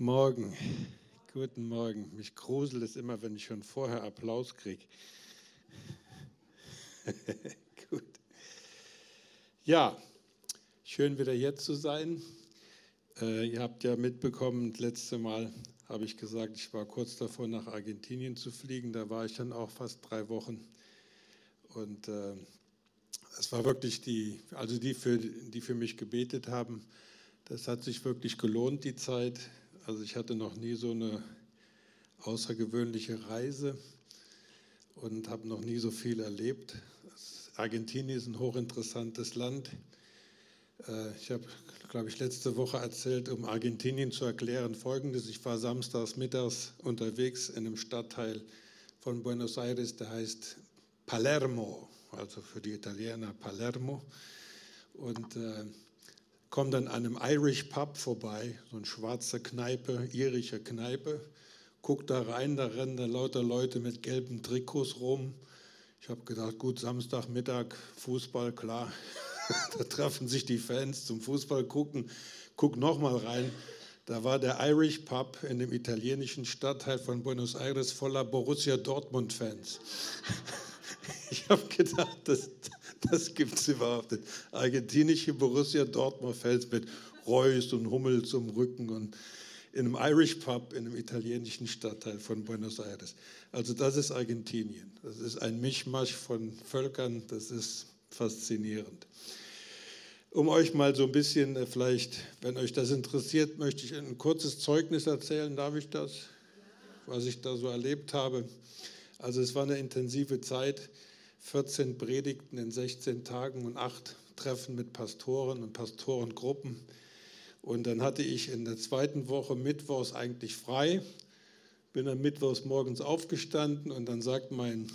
Morgen. Guten Morgen. Mich gruselt es immer, wenn ich schon vorher Applaus kriege. Gut. Ja, schön wieder hier zu sein. Äh, ihr habt ja mitbekommen, das letzte Mal habe ich gesagt, ich war kurz davor, nach Argentinien zu fliegen. Da war ich dann auch fast drei Wochen. Und äh, es war wirklich die, also die für, die für mich gebetet haben, das hat sich wirklich gelohnt, die Zeit. Also ich hatte noch nie so eine außergewöhnliche Reise und habe noch nie so viel erlebt. Argentinien ist ein hochinteressantes Land. Äh, ich habe, glaube ich, letzte Woche erzählt, um Argentinien zu erklären, folgendes. Ich war samstags mittags unterwegs in einem Stadtteil von Buenos Aires, der heißt Palermo, also für die Italiener Palermo. Und äh, dann an einem Irish Pub vorbei, so eine schwarze Kneipe, irische Kneipe. Guck da rein, da rennen da lauter Leute mit gelben Trikots rum. Ich habe gedacht, gut, Samstagmittag, Fußball, klar. da treffen sich die Fans zum Fußball gucken. Guck nochmal rein. Da war der Irish Pub in dem italienischen Stadtteil von Buenos Aires voller Borussia Dortmund-Fans. Ich habe gedacht, das, das gibt es überhaupt nicht. Argentinische Borussia Dortmund-Fans mit Reus und Hummel zum Rücken und in einem Irish Pub in einem italienischen Stadtteil von Buenos Aires. Also das ist Argentinien. Das ist ein Mischmasch von Völkern, das ist faszinierend. Um euch mal so ein bisschen, äh, vielleicht, wenn euch das interessiert, möchte ich ein kurzes Zeugnis erzählen. Darf ich das? Was ich da so erlebt habe. Also es war eine intensive Zeit. 14 Predigten in 16 Tagen und acht Treffen mit Pastoren und Pastorengruppen. Und dann hatte ich in der zweiten Woche Mittwochs eigentlich frei, bin dann Mittwochs morgens aufgestanden und dann sagt mein,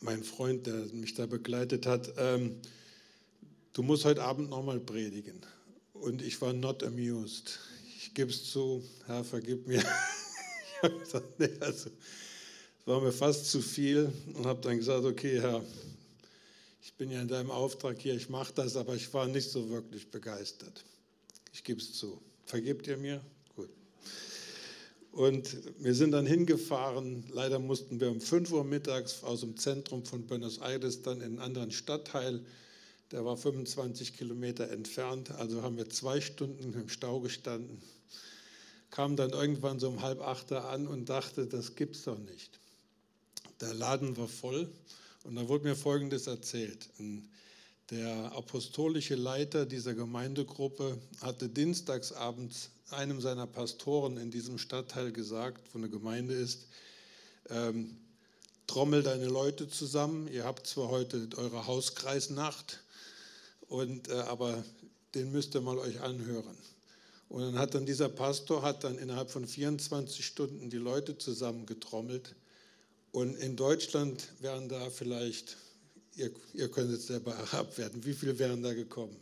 mein Freund, der mich da begleitet hat, ähm, du musst heute Abend nochmal predigen. Und ich war not amused. Ich gebe es zu, Herr, vergib mir. ich habe gesagt, nee, also war mir fast zu viel und habe dann gesagt, okay, Herr, ich bin ja in deinem Auftrag hier, ich mache das, aber ich war nicht so wirklich begeistert. Ich gebe es zu. Vergebt ihr mir? Gut. Und wir sind dann hingefahren. Leider mussten wir um 5 Uhr mittags aus dem Zentrum von Buenos Aires dann in einen anderen Stadtteil. Der war 25 Kilometer entfernt. Also haben wir zwei Stunden im Stau gestanden. Kam dann irgendwann so um halb acht an und dachte, das gibt's doch nicht. Der Laden war voll und da wurde mir Folgendes erzählt. Der apostolische Leiter dieser Gemeindegruppe hatte dienstagsabends einem seiner Pastoren in diesem Stadtteil gesagt, wo eine Gemeinde ist, ähm, trommel deine Leute zusammen, ihr habt zwar heute eure Hauskreisnacht, und, äh, aber den müsst ihr mal euch anhören. Und dann hat dann dieser Pastor hat dann innerhalb von 24 Stunden die Leute zusammengetrommelt und in Deutschland wären da vielleicht, ihr, ihr könnt es selber abwerten, wie viele wären da gekommen?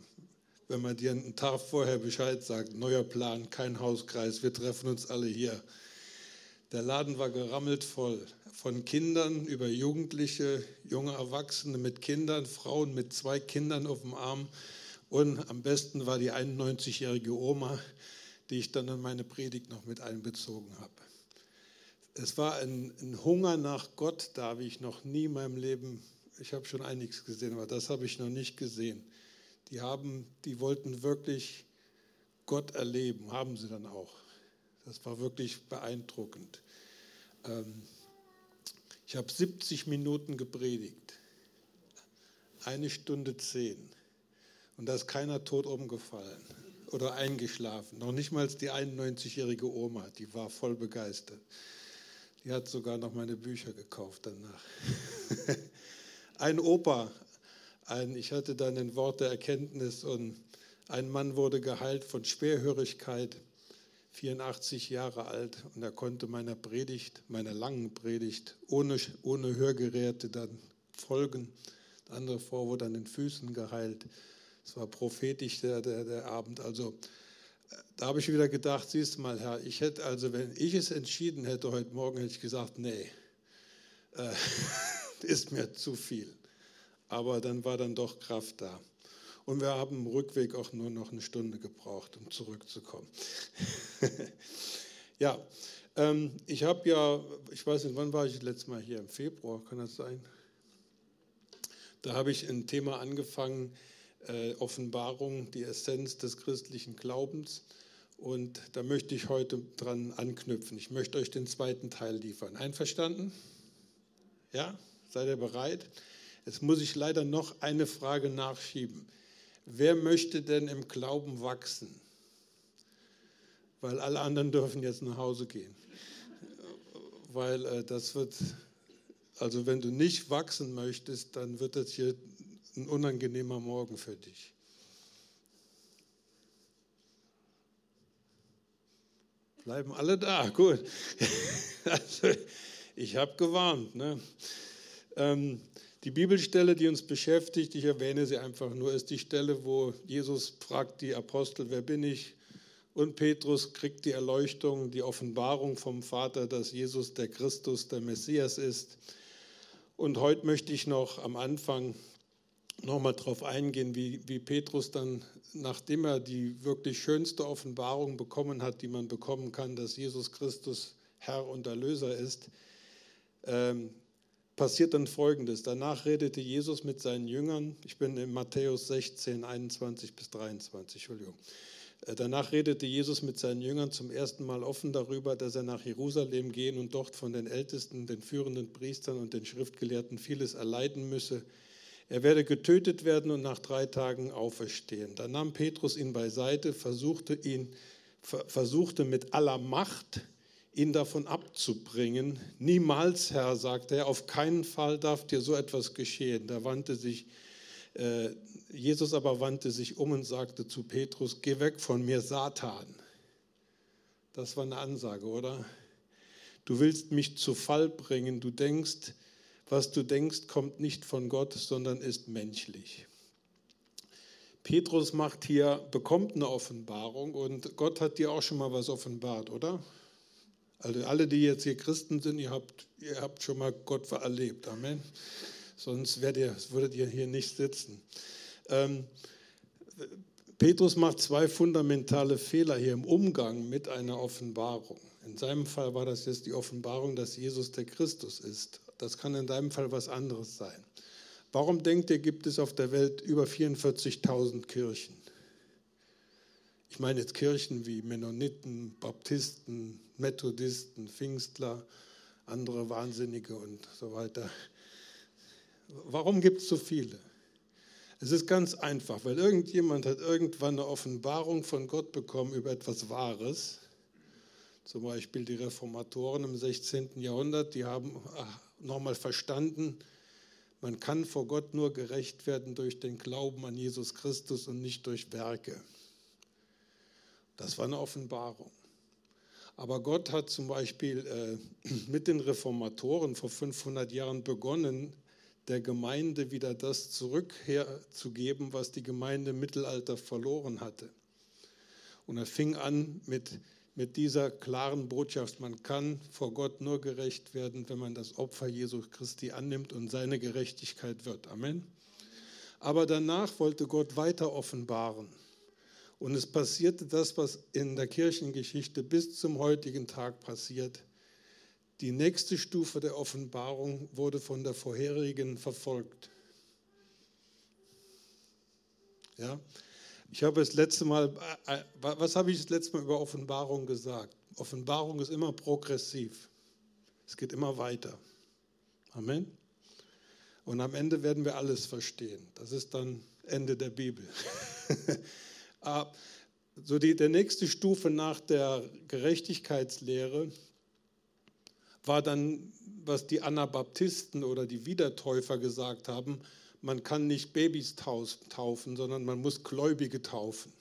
Wenn man dir einen Tag vorher Bescheid sagt, neuer Plan, kein Hauskreis, wir treffen uns alle hier. Der Laden war gerammelt voll, von Kindern über Jugendliche, junge Erwachsene mit Kindern, Frauen mit zwei Kindern auf dem Arm. Und am besten war die 91-jährige Oma, die ich dann in meine Predigt noch mit einbezogen habe es war ein, ein, Hunger nach Gott da, wie ich noch nie in meinem Leben, ich habe schon einiges gesehen, aber das habe ich noch nicht gesehen. Die, haben, die wollten wirklich Gott erleben, haben sie dann auch. Das war wirklich beeindruckend. Ähm, ich habe 70 Minuten gepredigt, eine Stunde zehn. Und da ist keiner tot umgefallen oder eingeschlafen. Noch nicht mal die 91-jährige Oma, die war voll begeistert. Die hat sogar noch meine Bücher gekauft danach. ein Opa, ein, ich hatte dann ein Wort der Erkenntnis und ein Mann wurde geheilt von Schwerhörigkeit, 84 Jahre alt und er konnte meiner Predigt, meiner langen Predigt ohne, ohne Hörgeräte dann folgen. Der andere Frau wurde an den Füßen geheilt. Es war prophetisch der, der, der Abend. Also da habe ich wieder gedacht, siehst du mal, Herr, ich hätte also, wenn ich es entschieden hätte heute Morgen, hätte ich gesagt, nee, äh, ist mir zu viel. Aber dann war dann doch Kraft da. Und wir haben im Rückweg auch nur noch eine Stunde gebraucht, um zurückzukommen. Ja, ähm, ich habe ja, ich weiß nicht, wann war ich das letzte Mal hier? Im Februar, kann das sein? Da habe ich ein Thema angefangen, äh, Offenbarung, die Essenz des christlichen Glaubens. Und da möchte ich heute dran anknüpfen. Ich möchte euch den zweiten Teil liefern. Einverstanden? Ja? Seid ihr bereit? Jetzt muss ich leider noch eine Frage nachschieben. Wer möchte denn im Glauben wachsen? Weil alle anderen dürfen jetzt nach Hause gehen. Weil äh, das wird, also wenn du nicht wachsen möchtest, dann wird das hier ein unangenehmer Morgen für dich. Bleiben alle da, gut. Also, ich habe gewarnt. Ne? Ähm, die Bibelstelle, die uns beschäftigt, ich erwähne sie einfach nur, ist die Stelle, wo Jesus fragt die Apostel, wer bin ich? Und Petrus kriegt die Erleuchtung, die Offenbarung vom Vater, dass Jesus der Christus, der Messias ist. Und heute möchte ich noch am Anfang nochmal darauf eingehen, wie, wie Petrus dann, nachdem er die wirklich schönste Offenbarung bekommen hat, die man bekommen kann, dass Jesus Christus Herr und Erlöser ist, ähm, passiert dann Folgendes. Danach redete Jesus mit seinen Jüngern. Ich bin in Matthäus 16, 21 bis 23, Entschuldigung. Äh, danach redete Jesus mit seinen Jüngern zum ersten Mal offen darüber, dass er nach Jerusalem gehen und dort von den Ältesten, den führenden Priestern und den Schriftgelehrten vieles erleiden müsse er werde getötet werden und nach drei Tagen auferstehen. Da nahm Petrus ihn beiseite, versuchte ihn, versuchte mit aller Macht, ihn davon abzubringen. Niemals, Herr, sagte er, auf keinen Fall darf dir so etwas geschehen. Da wandte sich, äh, Jesus aber wandte sich um und sagte zu Petrus, geh weg von mir, Satan. Das war eine Ansage, oder? Du willst mich zu Fall bringen, du denkst, was du denkst, kommt nicht von Gott, sondern ist menschlich. Petrus macht hier, bekommt eine Offenbarung und Gott hat dir auch schon mal was offenbart, oder? Also alle, die jetzt hier Christen sind, ihr habt, ihr habt schon mal Gott erlebt. Amen. Sonst ihr, würdet ihr hier nicht sitzen. Ähm, Petrus macht zwei fundamentale Fehler hier im Umgang mit einer Offenbarung. In seinem Fall war das jetzt die Offenbarung, dass Jesus der Christus ist. Das kann in deinem Fall was anderes sein. Warum denkt ihr, gibt es auf der Welt über 44.000 Kirchen? Ich meine jetzt Kirchen wie Mennoniten, Baptisten, Methodisten, Pfingstler, andere Wahnsinnige und so weiter. Warum gibt es so viele? Es ist ganz einfach, weil irgendjemand hat irgendwann eine Offenbarung von Gott bekommen über etwas Wahres. Zum Beispiel die Reformatoren im 16. Jahrhundert, die haben nochmal verstanden, man kann vor Gott nur gerecht werden durch den Glauben an Jesus Christus und nicht durch Werke. Das war eine Offenbarung. Aber Gott hat zum Beispiel äh, mit den Reformatoren vor 500 Jahren begonnen, der Gemeinde wieder das zurückherzugeben, was die Gemeinde im Mittelalter verloren hatte. Und er fing an mit mit dieser klaren Botschaft, man kann vor Gott nur gerecht werden, wenn man das Opfer Jesu Christi annimmt und seine Gerechtigkeit wird. Amen. Aber danach wollte Gott weiter offenbaren. Und es passierte das, was in der Kirchengeschichte bis zum heutigen Tag passiert. Die nächste Stufe der Offenbarung wurde von der vorherigen verfolgt. Ja, ich habe das letzte Mal, äh, äh, was habe ich das letzte Mal über Offenbarung gesagt? Offenbarung ist immer progressiv. Es geht immer weiter. Amen. Und am Ende werden wir alles verstehen. Das ist dann Ende der Bibel. Ah, so die, der nächste Stufe nach der Gerechtigkeitslehre war dann, was die Anabaptisten oder die Wiedertäufer gesagt haben, man kann nicht Babys taufen, sondern man muss Gläubige taufen.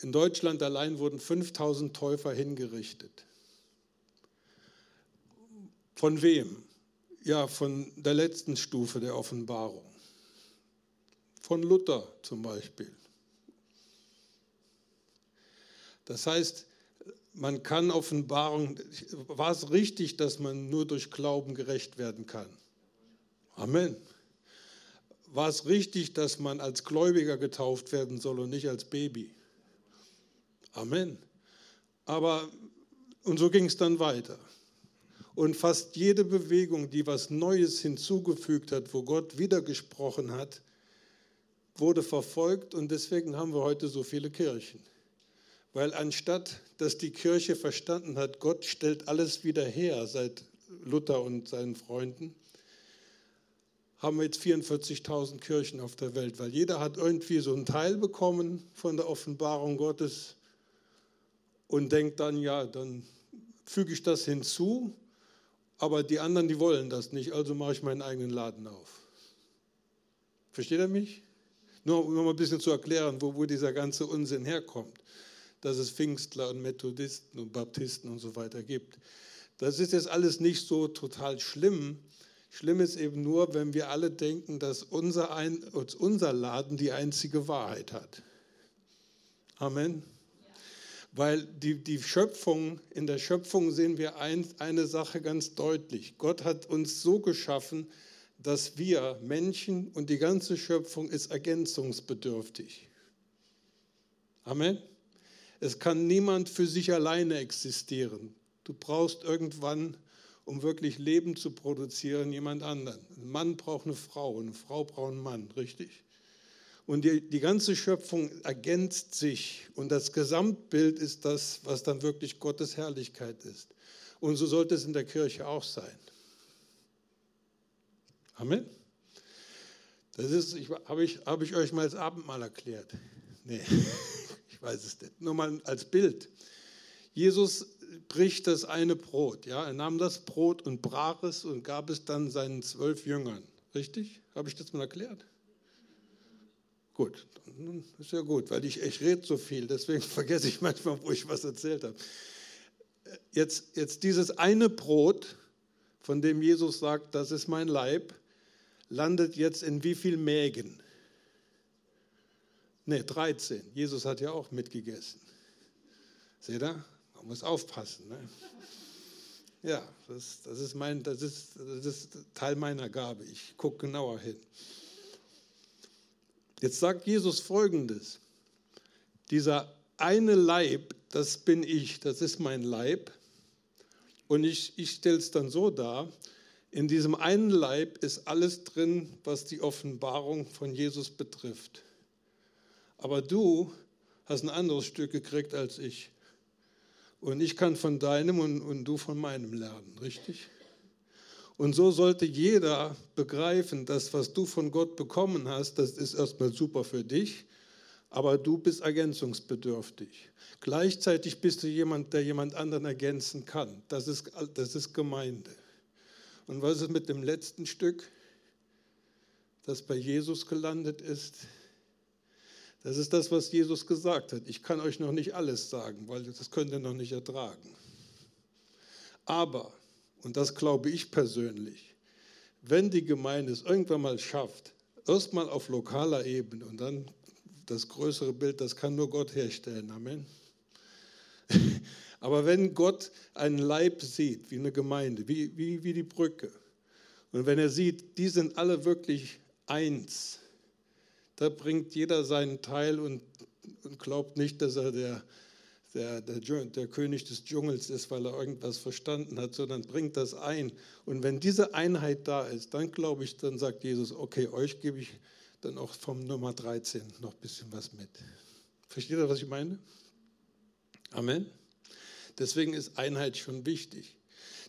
In Deutschland allein wurden 5000 Täufer hingerichtet. Von wem? Ja, von der letzten Stufe der Offenbarung. Von Luther zum Beispiel. Das heißt, man kann Offenbarung, war es richtig, dass man nur durch Glauben gerecht werden kann? Amen war es richtig, dass man als Gläubiger getauft werden soll und nicht als Baby. Amen. Aber, und so ging es dann weiter. Und fast jede Bewegung, die was Neues hinzugefügt hat, wo Gott wiedergesprochen hat, wurde verfolgt und deswegen haben wir heute so viele Kirchen. Weil anstatt, dass die Kirche verstanden hat, Gott stellt alles wieder her seit Luther und seinen Freunden, haben wir jetzt 44.000 Kirchen auf der Welt, weil jeder hat irgendwie so einen Teil bekommen von der Offenbarung Gottes und denkt dann, ja, dann füge ich das hinzu aber die anderen, die wollen das nicht, also mache ich meinen eigenen Laden auf. Versteht er mich? Nur um mal ein bisschen zu erklären, wo, wo dieser ganze Unsinn herkommt, dass es Pfingstler und Methodisten und Baptisten und so weiter gibt. Das ist jetzt alles nicht so total schlimm. Schlimm ist eben nur, wenn wir alle denken, dass unser, ein, unser Laden die einzige Wahrheit hat. Amen. Weil die, die Schöpfung, in der Schöpfung sehen wir ein, eine Sache ganz deutlich. Gott hat uns so geschaffen, dass wir Menschen und die ganze Schöpfung ist ergänzungsbedürftig. Amen. Es kann niemand für sich alleine existieren. Du brauchst irgendwann, um wirklich Leben zu produzieren, jemand anderen. Ein Mann braucht eine Frau, eine Frau braucht einen Mann, richtig? Und die, die ganze Schöpfung ergänzt sich. Und das Gesamtbild ist das, was dann wirklich Gottes Herrlichkeit ist. Und so sollte es in der Kirche auch sein. Amen. Das ist, habe ich, hab ich euch mal als Abendmahl erklärt? Nee, ich weiß es nicht. Nur mal als Bild. Jesus bricht das eine Brot. Ja? Er nahm das Brot und brach es und gab es dann seinen zwölf Jüngern. Richtig? Habe ich das mal erklärt? Gut, ist ja gut, weil ich, ich rede so viel, deswegen vergesse ich manchmal, wo ich was erzählt habe. Jetzt, jetzt dieses eine Brot, von dem Jesus sagt, das ist mein Leib, landet jetzt in wie viel Mägen? Ne, 13. Jesus hat ja auch mitgegessen. Seht ihr? Muss aufpassen. Ne? Ja, das, das, ist mein, das, ist, das ist Teil meiner Gabe. Ich gucke genauer hin. Jetzt sagt Jesus Folgendes. Dieser eine Leib, das bin ich, das ist mein Leib. Und ich, ich stelle es dann so dar, in diesem einen Leib ist alles drin, was die Offenbarung von Jesus betrifft. Aber du hast ein anderes Stück gekriegt als ich. Und ich kann von deinem und, und du von meinem lernen, richtig? Und so sollte jeder begreifen, dass was du von Gott bekommen hast, das ist erstmal super für dich, aber du bist ergänzungsbedürftig. Gleichzeitig bist du jemand, der jemand anderen ergänzen kann. Das ist, das ist Gemeinde. Und was ist mit dem letzten Stück, das bei Jesus gelandet ist? Das ist das, was Jesus gesagt hat. Ich kann euch noch nicht alles sagen, weil das könnt ihr noch nicht ertragen. Aber und das glaube ich persönlich, wenn die Gemeinde es irgendwann mal schafft, erstmal auf lokaler Ebene und dann das größere Bild, das kann nur Gott herstellen. Amen. Aber wenn Gott einen Leib sieht, wie eine Gemeinde, wie, wie, wie die Brücke, und wenn er sieht, die sind alle wirklich eins, da bringt jeder seinen Teil und, und glaubt nicht, dass er der der, der, der, König des Dschungels ist, weil er irgendwas verstanden hat, sondern bringt das ein. Und wenn diese Einheit da ist, dann glaube ich, dann sagt Jesus, okay, euch gebe ich dann auch vom Nummer 13 noch ein bisschen was mit. Versteht ihr, was ich meine? Amen. Deswegen ist Einheit schon wichtig.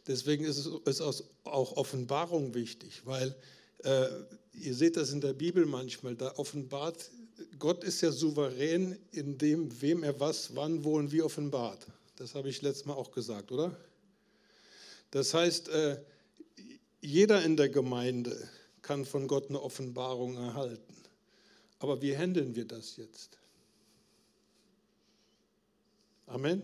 Deswegen ist es auch Offenbarung wichtig, weil äh, ihr seht das in der Bibel manchmal, da offenbart Gott ist ja souverän in dem, wem er was, wann, wo und wie offenbart. Das habe ich letztes Mal auch gesagt, oder? Das heißt, äh, jeder in der Gemeinde kann von Gott eine Offenbarung erhalten. Aber wie handeln wir das jetzt? Amen.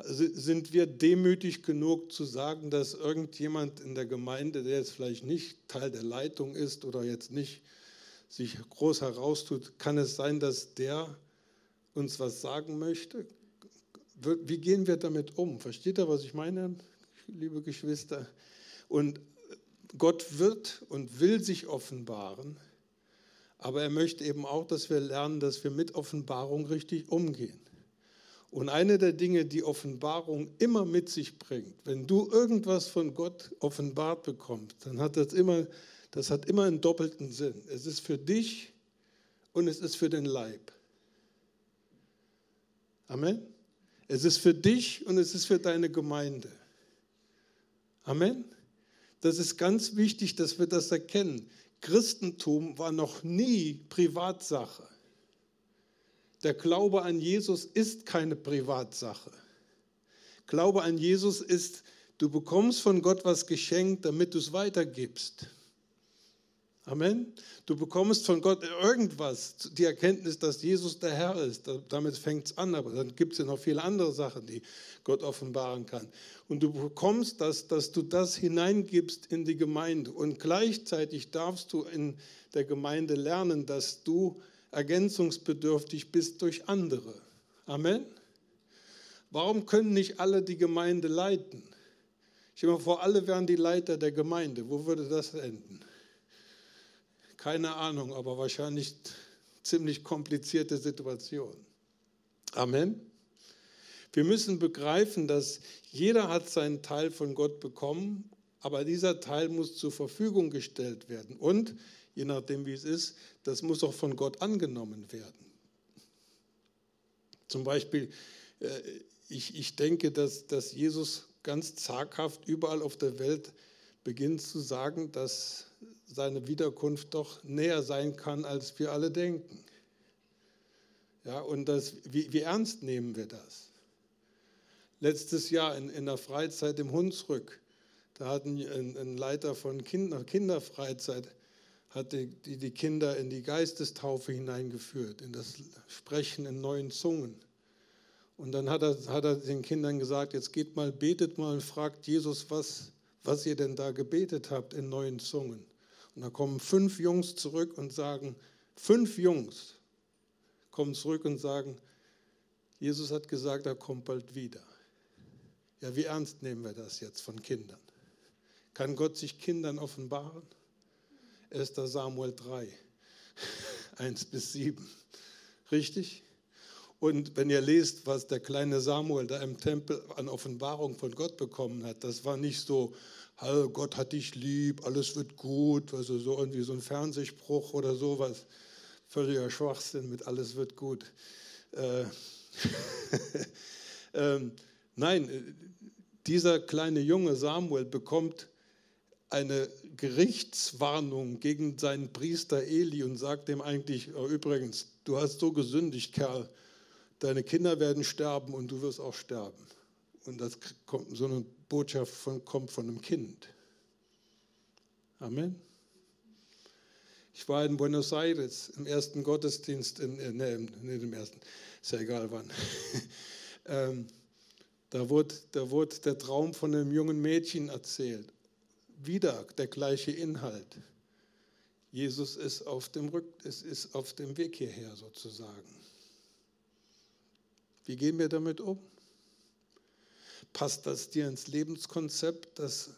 Also sind wir demütig genug zu sagen, dass irgendjemand in der Gemeinde, der jetzt vielleicht nicht Teil der Leitung ist oder jetzt nicht sich groß heraustut, kann es sein, dass der uns was sagen möchte? Wie gehen wir damit um? Versteht ihr, was ich meine, liebe Geschwister? Und Gott wird und will sich offenbaren, aber er möchte eben auch, dass wir lernen, dass wir mit Offenbarung richtig umgehen. Und eine der Dinge, die Offenbarung immer mit sich bringt, wenn du irgendwas von Gott offenbart bekommst, dann hat das immer, das hat immer einen doppelten Sinn. Es ist für dich und es ist für den Leib. Amen. Es ist für dich und es ist für deine Gemeinde. Amen. Das ist ganz wichtig, dass wir das erkennen. Christentum war noch nie Privatsache. Der Glaube an Jesus ist keine Privatsache. Glaube an Jesus ist, du bekommst von Gott was geschenkt, damit du es weitergibst. Amen. Du bekommst von Gott irgendwas, die Erkenntnis, dass Jesus der Herr ist. Damit fängt es an, aber dann gibt es ja noch viele andere Sachen, die Gott offenbaren kann. Und du bekommst das, dass du das hineingibst in die Gemeinde. Und gleichzeitig darfst du in der Gemeinde lernen, dass du ergänzungsbedürftig bist durch andere. Amen. Warum können nicht alle die Gemeinde leiten? Ich stelle mir vor, alle wären die Leiter der Gemeinde. Wo würde das enden? Keine Ahnung, aber wahrscheinlich ziemlich komplizierte Situation. Amen. Wir müssen begreifen, dass jeder hat seinen Teil von Gott bekommen, aber dieser Teil muss zur Verfügung gestellt werden. Und je nachdem, wie es ist, das muss auch von Gott angenommen werden. Zum Beispiel, äh, ich, ich denke, dass, dass Jesus ganz zaghaft überall auf der Welt beginnt zu sagen, dass seine Wiederkunft doch näher sein kann, als wir alle denken. Ja, und das, wie, wie ernst nehmen wir das? Letztes Jahr in, in der Freizeit im Hunsrück, da hat ein, ein Leiter von Kinder, Kinderfreizeit hat die, die, Kinder in die Geistestaufe hineingeführt, in das Sprechen in neuen Zungen. Und dann hat er, hat er den Kindern gesagt, jetzt geht mal, betet mal und fragt Jesus, was, was ihr denn da gebetet habt in neuen Zungen. Und da kommen fünf Jungs zurück und sagen, fünf Jungs kommen zurück und sagen, Jesus hat gesagt, er kommt bald wieder. Ja, wie ernst nehmen wir das jetzt von Kindern? Kann Gott sich Kindern offenbaren? 1. Samuel 3, 1 bis 7. Richtig? Und wenn ihr lest, was der kleine Samuel da im Tempel an Offenbarung von Gott bekommen hat, das war nicht so, Hallo, Gott hat dich lieb, alles wird gut, also so irgendwie so ein Fernsehspruch oder sowas. Völliger Schwachsinn mit alles wird gut. Äh, ähm, nein, dieser kleine Junge Samuel bekommt eine Gerichtswarnung gegen seinen Priester Eli und sagt ihm eigentlich, oh, übrigens, du hast so gesündigt, Kerl, deine Kinder werden sterben und du wirst auch sterben. Und das kommt, so eine Botschaft von, kommt von einem Kind. Amen. Ich war in Buenos Aires im ersten Gottesdienst, in, äh, nee, nicht im ersten, ist ja egal wann. ähm, da, wurde, da wurde der Traum von einem jungen Mädchen erzählt. Wieder der gleiche Inhalt. Jesus ist auf dem, Rück, es ist auf dem Weg hierher sozusagen. Wie gehen wir damit um? Passt das dir ins Lebenskonzept, dass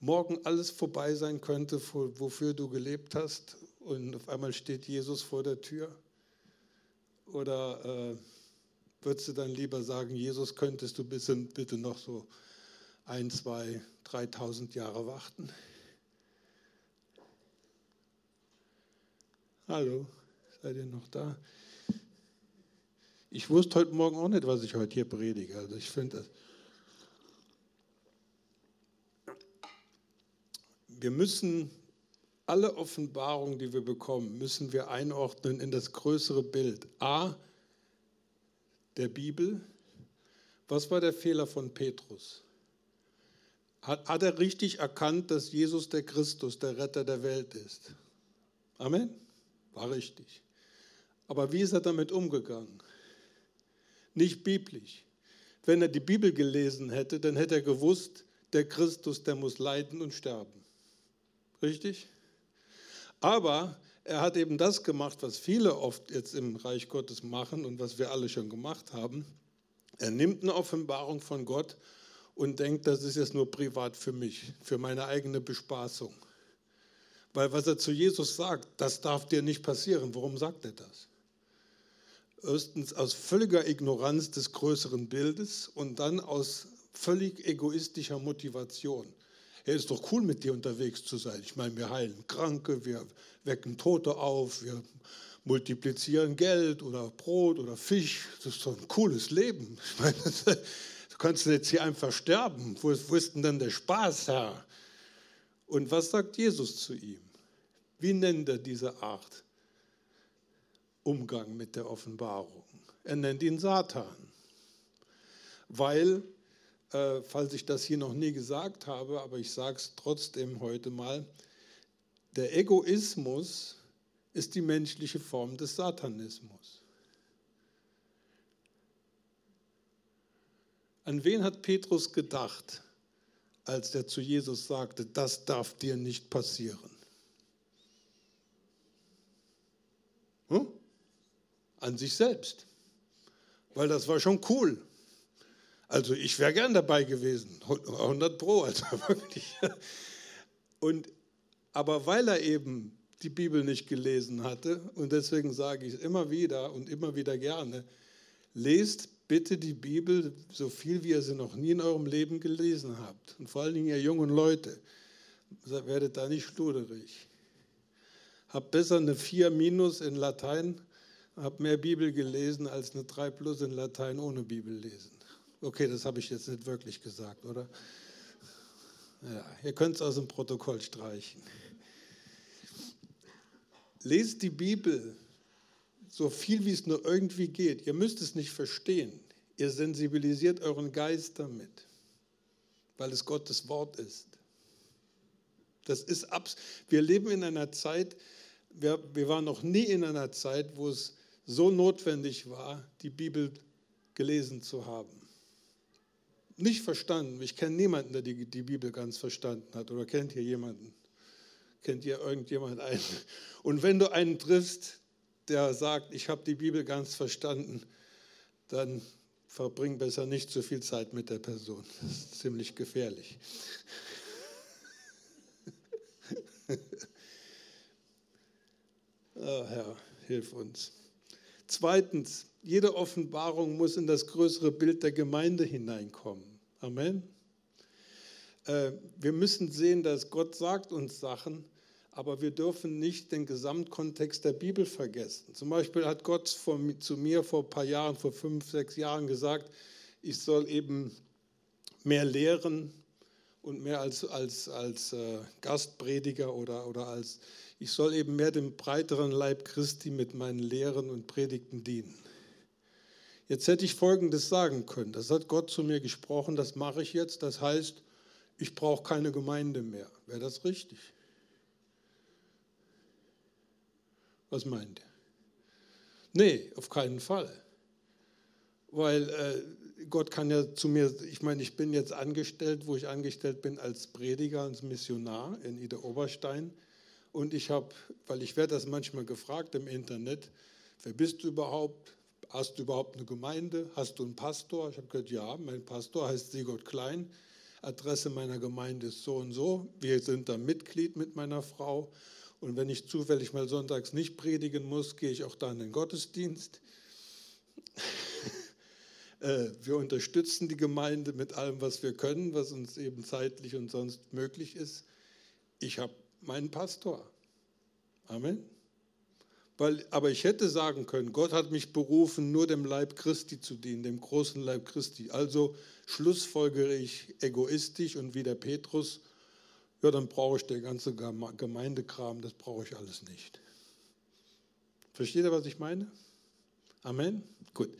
morgen alles vorbei sein könnte, wofür du gelebt hast und auf einmal steht Jesus vor der Tür? Oder äh, würdest du dann lieber sagen, Jesus, könntest du bitte noch so ein, zwei, dreitausend Jahre warten? Hallo, seid ihr noch da? Ich wusste heute Morgen auch nicht, was ich heute hier predige. Also ich finde das. Wir müssen alle Offenbarungen, die wir bekommen, müssen wir einordnen in das größere Bild. A, der Bibel. Was war der Fehler von Petrus? Hat, hat er richtig erkannt, dass Jesus der Christus, der Retter der Welt ist? Amen? War richtig. Aber wie ist er damit umgegangen? Nicht biblisch. Wenn er die Bibel gelesen hätte, dann hätte er gewusst, der Christus, der muss leiden und sterben. Richtig? Aber er hat eben das gemacht, was viele oft jetzt im Reich Gottes machen und was wir alle schon gemacht haben. Er nimmt eine Offenbarung von Gott und denkt, das ist jetzt nur privat für mich, für meine eigene Bespaßung. Weil was er zu Jesus sagt, das darf dir nicht passieren. Warum sagt er das? Erstens aus völliger Ignoranz des größeren Bildes und dann aus völlig egoistischer Motivation. Es ist doch cool, mit dir unterwegs zu sein. Ich meine, wir heilen Kranke, wir wecken Tote auf, wir multiplizieren Geld oder Brot oder Fisch. Das ist doch ein cooles Leben. Ich meine, du kannst jetzt hier einfach sterben. Wo ist, wo ist denn dann der Spaß, Herr? Und was sagt Jesus zu ihm? Wie nennt er diese Art Umgang mit der Offenbarung? Er nennt ihn Satan, weil, äh, falls ich das hier noch nie gesagt habe, aber ich sage es trotzdem heute mal, der Egoismus ist die menschliche Form des Satanismus. An wen hat Petrus gedacht, als er zu Jesus sagte, das darf dir nicht passieren? Hm? An sich selbst, weil das war schon cool. Also ich wäre gern dabei gewesen, 100 Pro, also wirklich. Und, aber weil er eben die Bibel nicht gelesen hatte. Und deswegen sage ich es immer wieder und immer wieder gerne, lest bitte die Bibel so viel, wie ihr sie noch nie in eurem Leben gelesen habt. Und vor allen Dingen ihr jungen Leute, werdet da nicht schluderig. Habt besser eine 4 minus in Latein, habt mehr Bibel gelesen als eine 3 plus in Latein ohne Bibel lesen. Okay, das habe ich jetzt nicht wirklich gesagt, oder? Ja, ihr könnt es aus dem Protokoll streichen. Lest die Bibel so viel, wie es nur irgendwie geht. Ihr müsst es nicht verstehen. Ihr sensibilisiert euren Geist damit, weil es Gottes Wort ist. Das ist abs wir leben in einer Zeit, wir, wir waren noch nie in einer Zeit, wo es so notwendig war, die Bibel gelesen zu haben. Nicht verstanden. Ich kenne niemanden, der die, die Bibel ganz verstanden hat. Oder kennt hier jemanden? Kennt ihr irgendjemand einen? Und wenn du einen triffst, der sagt, ich habe die Bibel ganz verstanden, dann verbring besser nicht zu viel Zeit mit der Person. Das ist ziemlich gefährlich. oh, Herr, hilf uns. Zweitens, jede Offenbarung muss in das größere Bild der Gemeinde hineinkommen. Amen. Äh, wir müssen sehen, dass Gott sagt uns Sachen, aber wir dürfen nicht den Gesamtkontext der Bibel vergessen. Zum Beispiel hat Gott vor, zu mir vor ein paar Jahren, vor fünf, sechs Jahren gesagt, ich soll eben mehr lehren und mehr als, als, als äh, Gastprediger oder, oder als, ich soll eben mehr dem breiteren Leib Christi mit meinen Lehren und Predigten dienen. Jetzt hätte ich Folgendes sagen können. Das hat Gott zu mir gesprochen, das mache ich jetzt. Das heißt, ich brauche keine Gemeinde mehr. Wäre das richtig? Was meint ihr? Nee, auf keinen Fall. Weil äh, Gott kann ja zu mir, ich meine, ich bin jetzt angestellt, wo ich angestellt bin als Prediger, als Missionar in Ida Oberstein. Und ich habe, weil ich werde das manchmal gefragt im Internet, wer bist du überhaupt? Hast du überhaupt eine Gemeinde? Hast du einen Pastor? Ich habe gesagt, ja, mein Pastor heißt Sigurd Klein. Adresse meiner Gemeinde ist so und so. Wir sind da Mitglied mit meiner Frau. Und wenn ich zufällig mal sonntags nicht predigen muss, gehe ich auch da in den Gottesdienst. Äh, wir unterstützen die Gemeinde mit allem, was wir können, was uns eben zeitlich und sonst möglich ist. Ich habe meinen Pastor. Amen. Weil, aber ich hätte sagen können, Gott hat mich berufen, nur dem Leib Christi zu dienen, dem großen Leib Christi. Also schlussfolgere ich egoistisch und wie der Petrus, ja, dann brauche ich der ganze Gemeindekram, das brauche ich alles nicht. Versteht ihr, was ich meine? Amen? Gut,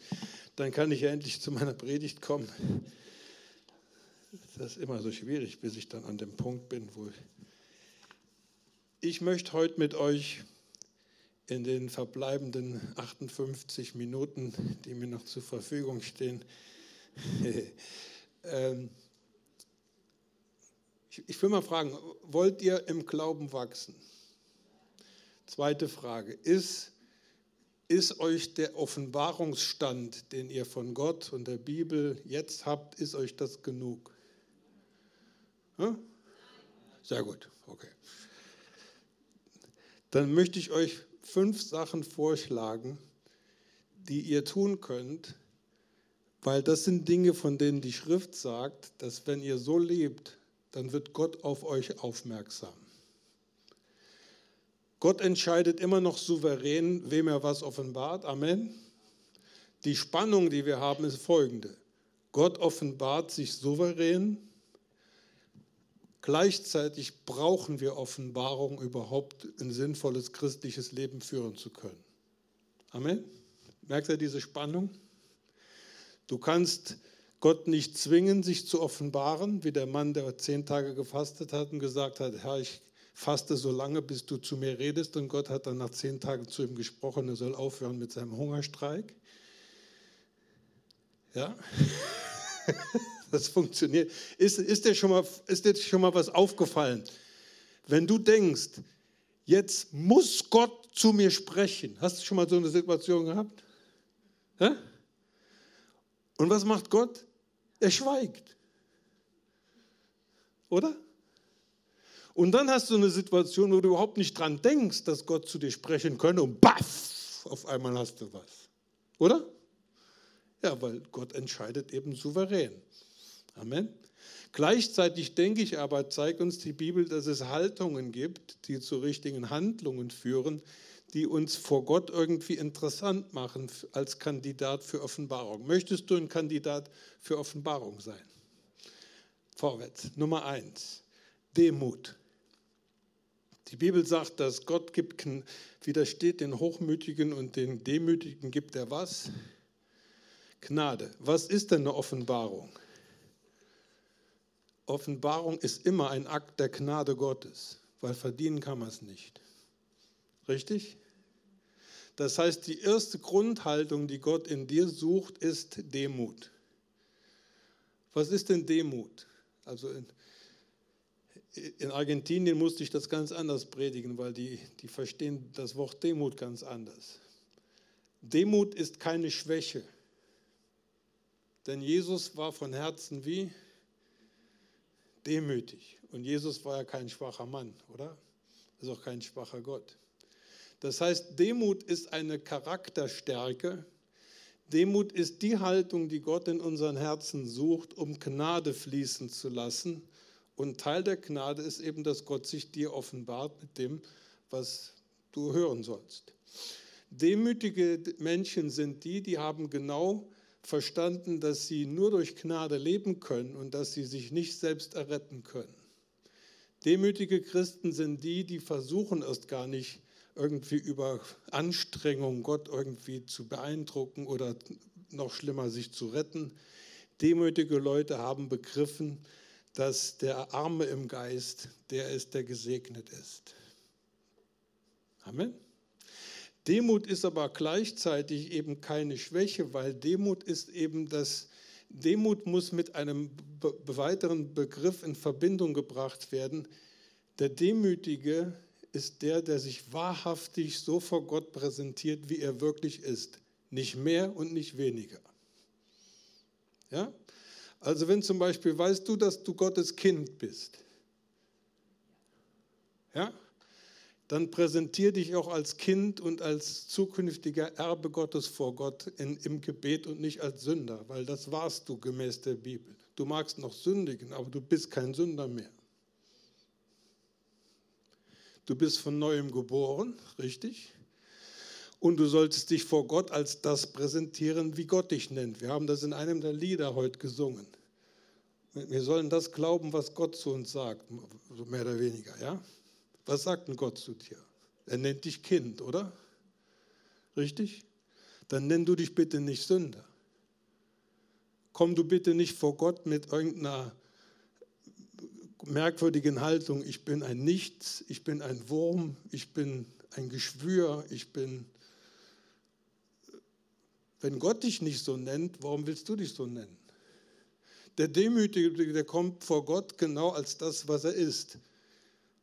dann kann ich ja endlich zu meiner Predigt kommen. Das ist immer so schwierig, bis ich dann an dem Punkt bin, wo ich, ich möchte heute mit euch in den verbleibenden 58 Minuten, die mir noch zur Verfügung stehen, ähm, ich will mal fragen, wollt ihr im Glauben wachsen? Zweite Frage, ist, ist euch der Offenbarungsstand, den ihr von Gott und der Bibel jetzt habt, ist euch das genug? Ja? Sehr gut, okay. Dann möchte ich euch fünf Sachen vorschlagen, die ihr tun könnt, weil das sind Dinge, von denen die Schrift sagt, dass wenn ihr so lebt, dann wird Gott auf euch aufmerksam. Gott entscheidet immer noch souverän, wem er was offenbart. Amen. Die Spannung, die wir haben, ist folgende. Gott offenbart sich souverän. Gleichzeitig brauchen wir Offenbarung überhaupt, ein sinnvolles christliches Leben führen zu können. Amen. Merkt ihr diese Spannung? Du kannst Gott nicht zwingen, sich zu offenbaren, wie der Mann, der zehn Tage gefastet hat und gesagt hat, Herr, ich faste so lange, bis du zu mir redest. Und Gott hat dann nach zehn Tagen zu ihm gesprochen, er soll aufhören mit seinem Hungerstreik. Ja, das funktioniert. Ist, ist, dir schon mal, ist dir schon mal was aufgefallen? Wenn du denkst, jetzt muss Gott zu mir sprechen, hast du schon mal so eine Situation gehabt? Ja? Und was macht Gott? Er schweigt. Oder? Und dann hast du eine Situation, wo du überhaupt nicht dran denkst, dass Gott zu dir sprechen könne und baff, auf einmal hast du was. Oder? Ja, weil Gott entscheidet eben souverän. Amen. Gleichzeitig denke ich aber, zeigt uns die Bibel, dass es Haltungen gibt, die zu richtigen Handlungen führen, die uns vor Gott irgendwie interessant machen als Kandidat für Offenbarung. Möchtest du ein Kandidat für Offenbarung sein? Vorwärts. Nummer eins. Demut. Die Bibel sagt, dass Gott gibt, widersteht den Hochmütigen und den Demütigen gibt er was? Gnade. Was ist denn eine Offenbarung? Offenbarung ist immer ein Akt der Gnade Gottes, weil verdienen kann man es nicht. Richtig? Das heißt, die erste Grundhaltung, die Gott in dir sucht, ist Demut. Was ist denn Demut? Also in, in Argentinien musste ich das ganz anders predigen, weil die, die verstehen das Wort Demut ganz anders. Demut ist keine Schwäche. Denn Jesus war von Herzen wie demütig. Und Jesus war ja kein schwacher Mann, oder? Ist auch kein schwacher Gott. Das heißt, Demut ist eine Charakterstärke. Demut ist die Haltung, die Gott in unseren Herzen sucht, um Gnade fließen zu lassen. Und Teil der Gnade ist eben, dass Gott sich dir offenbart mit dem, was du hören sollst. Demütige Menschen sind die, die haben genau verstanden, dass sie nur durch Gnade leben können und dass sie sich nicht selbst erretten können. Demütige Christen sind die, die versuchen erst gar nicht irgendwie über Anstrengung Gott irgendwie zu beeindrucken oder noch schlimmer sich zu retten. Demütige Leute haben begriffen, dass der Arme im Geist der ist, der gesegnet ist. Amen. Demut ist aber gleichzeitig eben keine Schwäche, weil Demut ist eben das, Demut muss mit einem weiteren Begriff in Verbindung gebracht werden. Der Demütige ist der, der sich wahrhaftig so vor Gott präsentiert, wie er wirklich ist. Nicht mehr und nicht weniger. Ja? Also wenn zum Beispiel weißt du, dass du Gottes Kind bist, ja? dann präsentier dich auch als Kind und als zukünftiger Erbe Gottes vor Gott in, im Gebet und nicht als Sünder, weil das warst du gemäß der Bibel. Du magst noch sündigen, aber du bist kein Sünder mehr. Du bist von neuem geboren, richtig? Und du solltest dich vor Gott als das präsentieren, wie Gott dich nennt. Wir haben das in einem der Lieder heute gesungen. Wir sollen das glauben, was Gott zu uns sagt, so mehr oder weniger, ja? Was sagt denn Gott zu dir? Er nennt dich Kind, oder? Richtig? Dann nenn du dich bitte nicht Sünder. Komm du bitte nicht vor Gott mit irgendeiner merkwürdigen Haltung, ich bin ein Nichts, ich bin ein Wurm, ich bin ein Geschwür, ich bin... Wenn Gott dich nicht so nennt, warum willst du dich so nennen? Der Demütige, der kommt vor Gott genau als das, was er ist.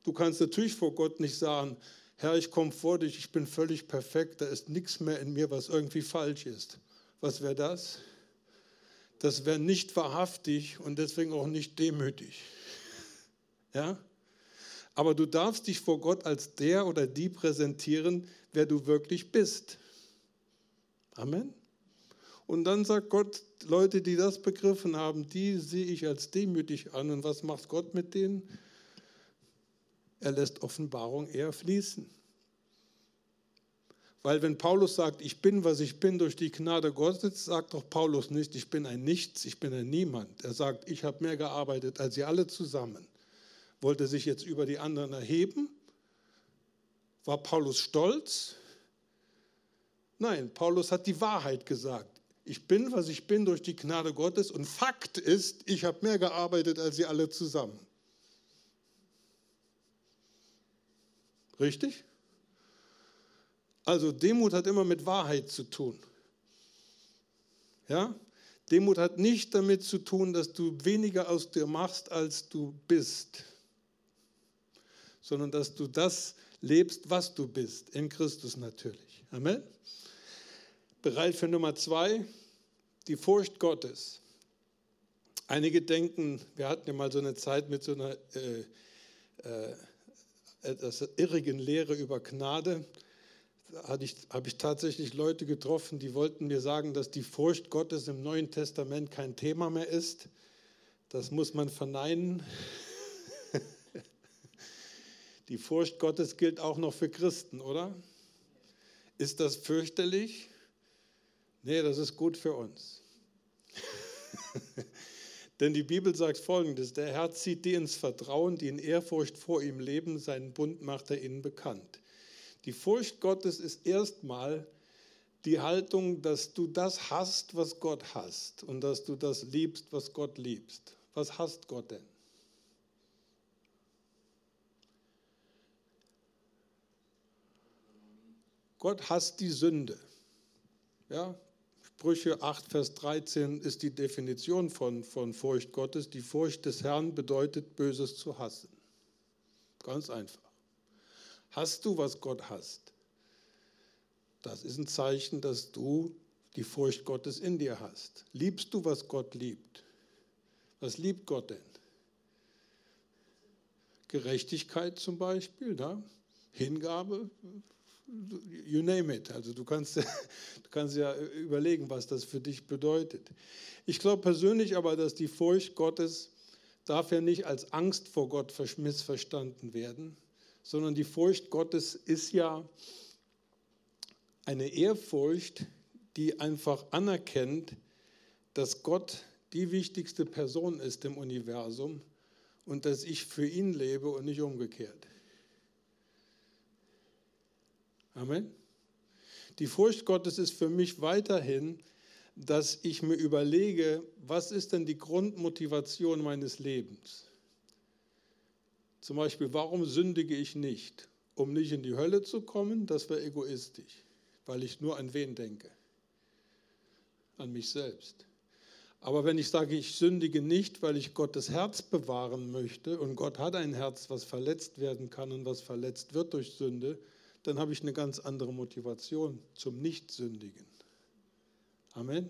Du kannst natürlich vor Gott nicht sagen, Herr, ich komme vor dich, ich bin völlig perfekt, da ist nichts mehr in mir, was irgendwie falsch ist. Was wäre das? Das wäre nicht wahrhaftig und deswegen auch nicht demütig. Ja? Aber du darfst dich vor Gott als der oder die präsentieren, wer du wirklich bist. Amen. Und dann sagt Gott, Leute, die das begriffen haben, die sehe ich als demütig an. Und was macht Gott mit denen? Er lässt Offenbarung eher fließen. Weil wenn Paulus sagt, ich bin, was ich bin durch die Gnade Gottes, sagt doch Paulus nicht, ich bin ein Nichts, ich bin ein Niemand. Er sagt, ich habe mehr gearbeitet als ihr alle zusammen. Wollte sich jetzt über die anderen erheben? War Paulus stolz? Nein, Paulus hat die Wahrheit gesagt. Ich bin, was ich bin durch die Gnade Gottes und Fakt ist, ich habe mehr gearbeitet als sie alle zusammen. Richtig? Also Demut hat immer mit Wahrheit zu tun. Ja? Demut hat nicht damit zu tun, dass du weniger aus dir machst, als du bist, sondern dass du das lebst, was du bist, in Christus natürlich. Amen. Bereit für Nummer zwei, die Furcht Gottes. Einige denken, wir hatten ja mal so eine Zeit mit so einer äh, äh, etwas irrigen Lehre über Gnade. Da ich, habe ich tatsächlich Leute getroffen, die wollten mir sagen, dass die Furcht Gottes im Neuen Testament kein Thema mehr ist. Das muss man verneinen. Die Furcht Gottes gilt auch noch für Christen, oder? Ist das fürchterlich? Nee, das ist gut für uns. Denn die Bibel sagt folgendes, der Herr zieht die ins Vertrauen, die in Ehrfurcht vor ihm leben, seinen Bund macht er ihnen bekannt. Die Furcht Gottes ist erstmal die Haltung, dass du das hast, was Gott hasst und dass du das liebst, was Gott liebst. Was hasst Gott denn? Gott hasst die Sünde. Ja, Sprüche 8, Vers 13 ist die Definition von, von Furcht Gottes. Die Furcht des Herrn bedeutet, Böses zu hassen. Ganz einfach. Hast du, was Gott hasst? Das ist ein Zeichen, dass du die Furcht Gottes in dir hast. Liebst du, was Gott liebt? Was liebt Gott denn? Gerechtigkeit zum Beispiel, da? Hingabe, you name it. Also du kannst, du kannst ja überlegen, was das für dich bedeutet. Ich glaube persönlich aber, dass die Furcht Gottes darf ja nicht als Angst vor Gott missverstanden werden, sondern die Furcht Gottes ist ja eine Ehrfurcht, die einfach anerkennt, dass Gott die wichtigste Person ist im Universum und dass ich für ihn lebe und nicht umgekehrt. Amen. Die Furcht Gottes ist für mich weiterhin, dass ich mir überlege, was ist denn die Grundmotivation meines Lebens? Zum Beispiel, warum sündige ich nicht? Um nicht in die Hölle zu kommen, das wäre egoistisch, weil ich nur an wen denke? An mich selbst. Aber wenn ich sage, ich sündige nicht, weil ich Gottes Herz bewahren möchte und Gott hat ein Herz, was verletzt werden kann und was verletzt wird durch Sünde, dann habe ich eine ganz andere Motivation zum Nichtsündigen. Amen.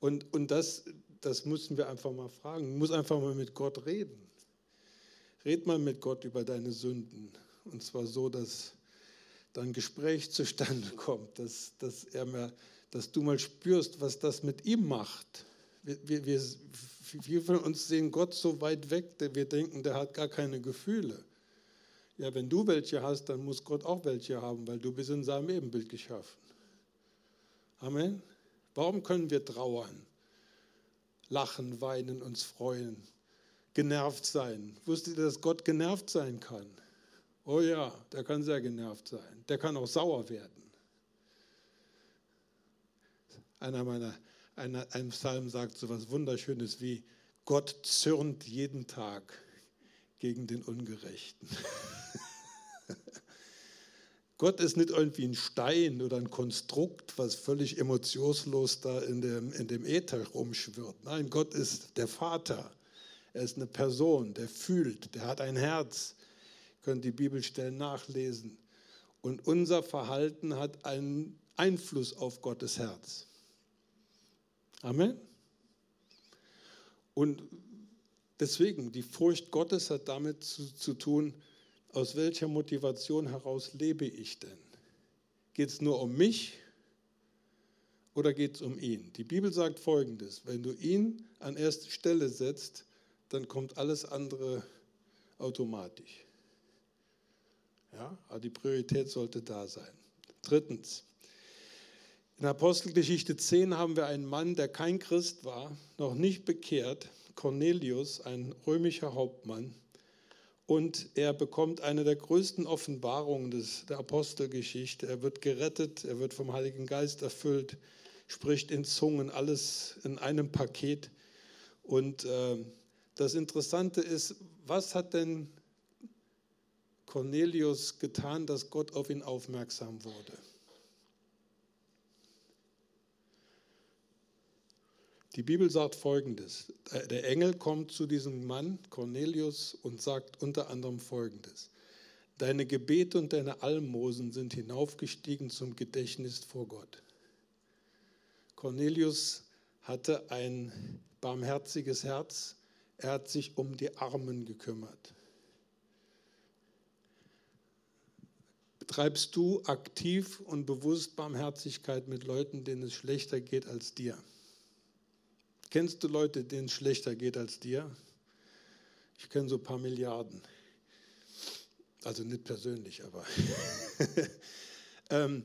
Und, und das, das müssen wir einfach mal fragen. Du musst einfach mal mit Gott reden. Red mal mit Gott über deine Sünden. Und zwar so, dass dein Gespräch zustande kommt, dass, dass, er mehr, dass du mal spürst, was das mit ihm macht. Wir, wir, wir, wir von uns sehen Gott so weit weg, wir denken, der hat gar keine Gefühle. Ja, wenn du welche hast, dann muss Gott auch welche haben, weil du bist in seinem Ebenbild geschaffen. Amen. Warum können wir trauern, lachen, weinen, uns freuen, genervt sein? Wusstet ihr, dass Gott genervt sein kann? Oh ja, der kann sehr genervt sein. Der kann auch sauer werden. Einer meiner, einer, ein Psalm sagt so etwas Wunderschönes wie, Gott zürnt jeden Tag gegen den Ungerechten. Gott ist nicht irgendwie ein Stein oder ein Konstrukt, was völlig emotionslos da in dem, in dem Äther rumschwirrt. Nein, Gott ist der Vater. Er ist eine Person, der fühlt, der hat ein Herz. Ihr könnt die Bibelstellen nachlesen. Und unser Verhalten hat einen Einfluss auf Gottes Herz. Amen. Und Deswegen, die Furcht Gottes hat damit zu, zu tun, aus welcher Motivation heraus lebe ich denn? Geht es nur um mich oder geht es um ihn? Die Bibel sagt folgendes, wenn du ihn an erste Stelle setzt, dann kommt alles andere automatisch. Ja, aber die Priorität sollte da sein. Drittens, in Apostelgeschichte 10 haben wir einen Mann, der kein Christ war, noch nicht bekehrt, Cornelius, ein römischer Hauptmann, und er bekommt eine der größten Offenbarungen des, der Apostelgeschichte. Er wird gerettet, er wird vom Heiligen Geist erfüllt, spricht in Zungen, alles in einem Paket. Und äh, das Interessante ist, was hat denn Cornelius getan, dass Gott auf ihn aufmerksam wurde? Die Bibel sagt folgendes. Der Engel kommt zu diesem Mann, Cornelius, und sagt unter anderem folgendes. Deine Gebete und deine Almosen sind hinaufgestiegen zum Gedächtnis vor Gott. Cornelius hatte ein barmherziges Herz. Er hat sich um die Armen gekümmert. Betreibst du aktiv und bewusst Barmherzigkeit mit Leuten, denen es schlechter geht als dir? Kennst du Leute, denen es schlechter geht als dir? Ich kenne so ein paar Milliarden. Also nicht persönlich, aber. ähm,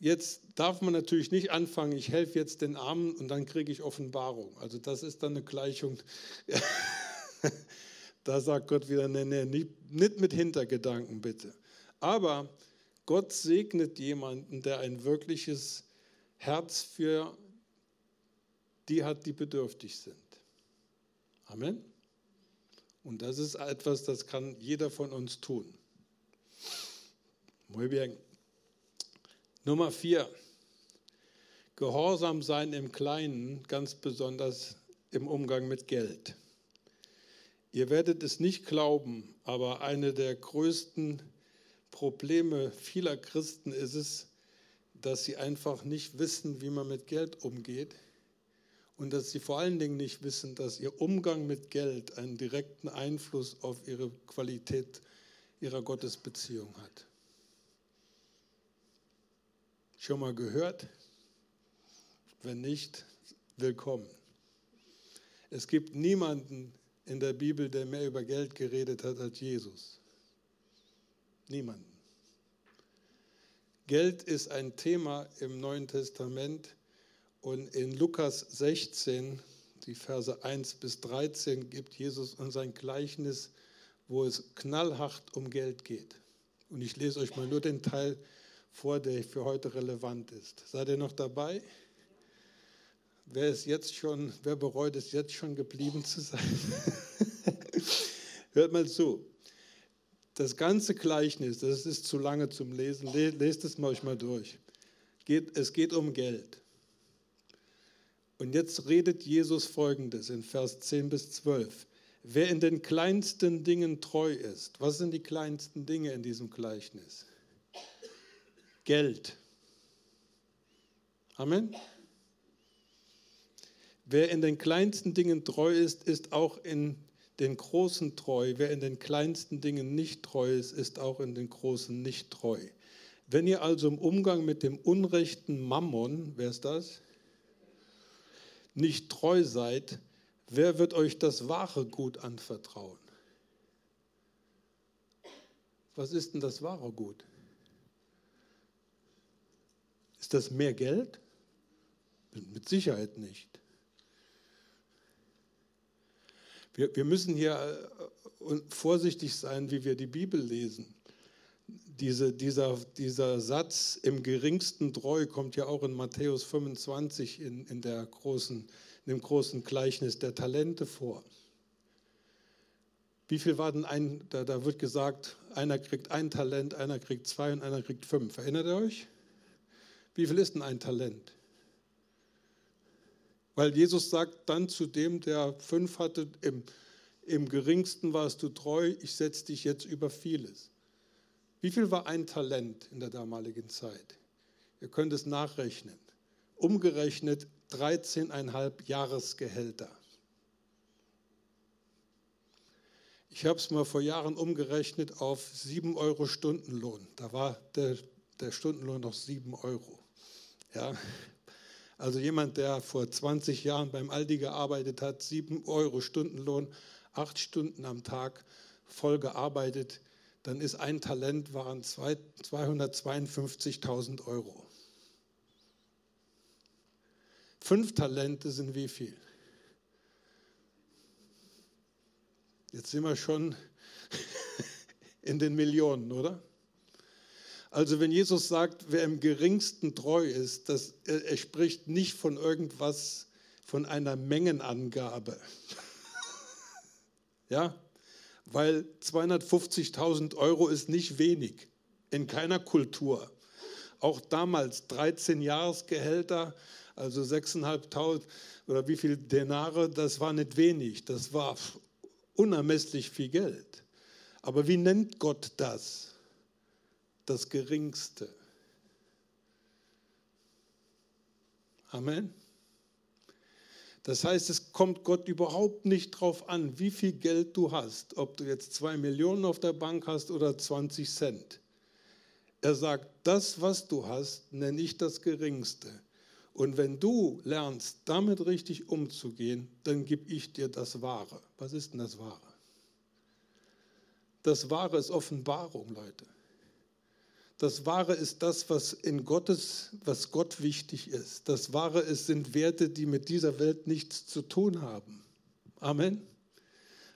jetzt darf man natürlich nicht anfangen, ich helfe jetzt den Armen und dann kriege ich Offenbarung. Also das ist dann eine Gleichung. da sagt Gott wieder, nee, nee, nicht mit Hintergedanken bitte. Aber Gott segnet jemanden, der ein wirkliches Herz für die hat, die bedürftig sind. Amen. Und das ist etwas, das kann jeder von uns tun. Muy bien. Nummer vier. Gehorsam sein im Kleinen, ganz besonders im Umgang mit Geld. Ihr werdet es nicht glauben, aber eine der größten Probleme vieler Christen ist es, dass sie einfach nicht wissen, wie man mit Geld umgeht und dass sie vor allen Dingen nicht wissen, dass ihr Umgang mit Geld einen direkten Einfluss auf ihre Qualität ihrer Gottesbeziehung hat. Schon mal gehört? Wenn nicht, willkommen. Es gibt niemanden in der Bibel, der mehr über Geld geredet hat als Jesus. Niemanden. Geld ist ein Thema im Neuen Testament, und in Lukas 16, die Verse 1 bis 13, gibt Jesus uns ein Gleichnis, wo es knallhart um Geld geht. Und ich lese euch mal nur den Teil vor, der für heute relevant ist. Seid ihr noch dabei? Wer ist jetzt schon, wer bereut es jetzt schon geblieben zu sein? Hört mal zu. Das ganze Gleichnis, das ist zu lange zum Lesen, lest es mal euch mal durch. es geht um Geld. Und jetzt redet Jesus folgendes in Vers 10 bis 12. Wer in den kleinsten Dingen treu ist, was sind die kleinsten Dinge in diesem Gleichnis? Geld. Amen. Wer in den kleinsten Dingen treu ist, ist auch in den großen treu. Wer in den kleinsten Dingen nicht treu ist, ist auch in den großen nicht treu. Wenn ihr also im Umgang mit dem unrechten Mammon, wer ist das? Nicht treu seid, wer wird euch das wahre Gut anvertrauen? Was ist denn das wahre Gut? Ist das mehr Geld? Mit Sicherheit nicht. Wir, wir müssen hier äh, vorsichtig sein, wie wir die Bibel lesen diese, dieser, dieser Satz im geringsten treu kommt ja auch in Matthäus 25 in, in, der großen, in dem großen Gleichnis der Talente vor. Wie viel war denn ein, da, da wird gesagt, einer kriegt ein Talent, einer kriegt zwei und einer kriegt fünf. Erinnert ihr euch? Wie viel ist denn ein Talent? Weil Jesus sagt dann zu dem, der fünf hatte, im, im geringsten warst du treu, ich setze dich jetzt über vieles. Wie viel war ein Talent in der damaligen Zeit? Ihr könnt es nachrechnen. Umgerechnet 13,5 Jahresgehälter. Ich habe es mal vor Jahren umgerechnet auf 7 Euro Stundenlohn. Da war der, der Stundenlohn noch 7 Euro. Ja, also jemand, der vor 20 Jahren beim Aldi gearbeitet hat, 7 Euro Stundenlohn, 8 Stunden am Tag voll gearbeitet, dann ist ein Talent waren 252.000 Euro. Fünf Talente sind wie viel? Jetzt sind wir schon in den Millionen, oder? Also wenn Jesus sagt, wer im geringsten treu ist, das, er, er spricht nicht von irgendwas, von einer Mengenangabe. ja, weil 250.000 Euro ist nicht wenig in keiner Kultur. Auch damals 13 Jahresgehälter, also 6.500 oder wie viel Denare, das war nicht wenig, das war unermesslich viel Geld. Aber wie nennt Gott das? Das Geringste. Amen. Das heißt, es kommt Gott überhaupt nicht darauf an, wie viel Geld du hast, ob du jetzt zwei Millionen auf der Bank hast oder 20 Cent. Er sagt, das, was du hast, nenne ich das Geringste. Und wenn du lernst, damit richtig umzugehen, dann gebe ich dir das Wahre. Was ist denn das Wahre? Das Wahre ist Offenbarung, Leute. Das Wahre ist das, was in Gottes, was Gott wichtig ist. Das Wahre ist, sind Werte, die mit dieser Welt nichts zu tun haben. Amen.